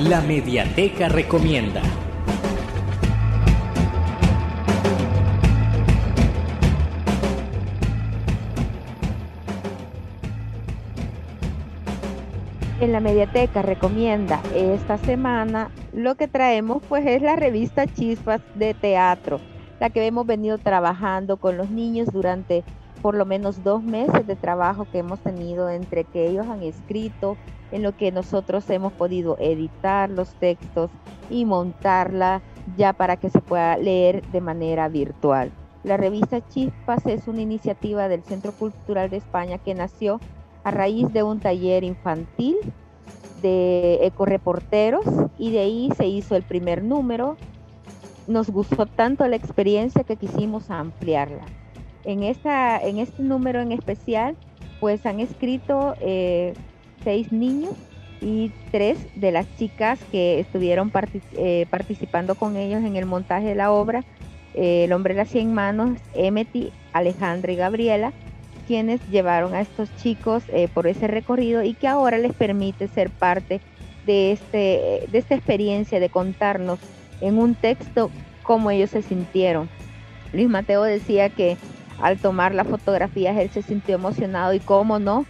La Mediateca Recomienda. En la Mediateca recomienda esta semana lo que traemos pues es la revista Chispas de Teatro, la que hemos venido trabajando con los niños durante por lo menos dos meses de trabajo que hemos tenido entre que ellos han escrito, en lo que nosotros hemos podido editar los textos y montarla ya para que se pueda leer de manera virtual. La revista Chispas es una iniciativa del Centro Cultural de España que nació a raíz de un taller infantil de ecoreporteros y de ahí se hizo el primer número. Nos gustó tanto la experiencia que quisimos ampliarla. En, esta, en este número en especial, pues han escrito eh, seis niños y tres de las chicas que estuvieron eh, participando con ellos en el montaje de la obra, eh, El hombre de las cien manos, Emeti, Alejandra y Gabriela, quienes llevaron a estos chicos por ese recorrido y que ahora les permite ser parte de, este, de esta experiencia de contarnos en un texto cómo ellos se sintieron. Luis Mateo decía que al tomar las fotografías él se sintió emocionado y cómo no,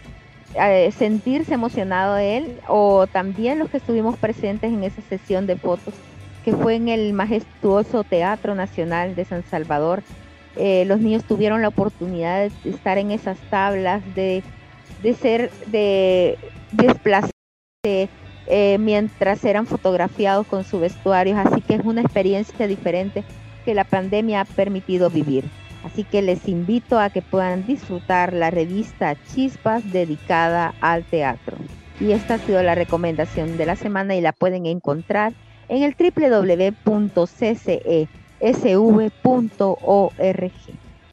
eh, sentirse emocionado él o también los que estuvimos presentes en esa sesión de fotos que fue en el majestuoso Teatro Nacional de San Salvador. Eh, los niños tuvieron la oportunidad de estar en esas tablas, de, de ser, de desplazarse eh, mientras eran fotografiados con su vestuario, así que es una experiencia diferente que la pandemia ha permitido vivir. Así que les invito a que puedan disfrutar la revista Chispas dedicada al teatro. Y esta ha sido la recomendación de la semana y la pueden encontrar en el www.ccesv.org.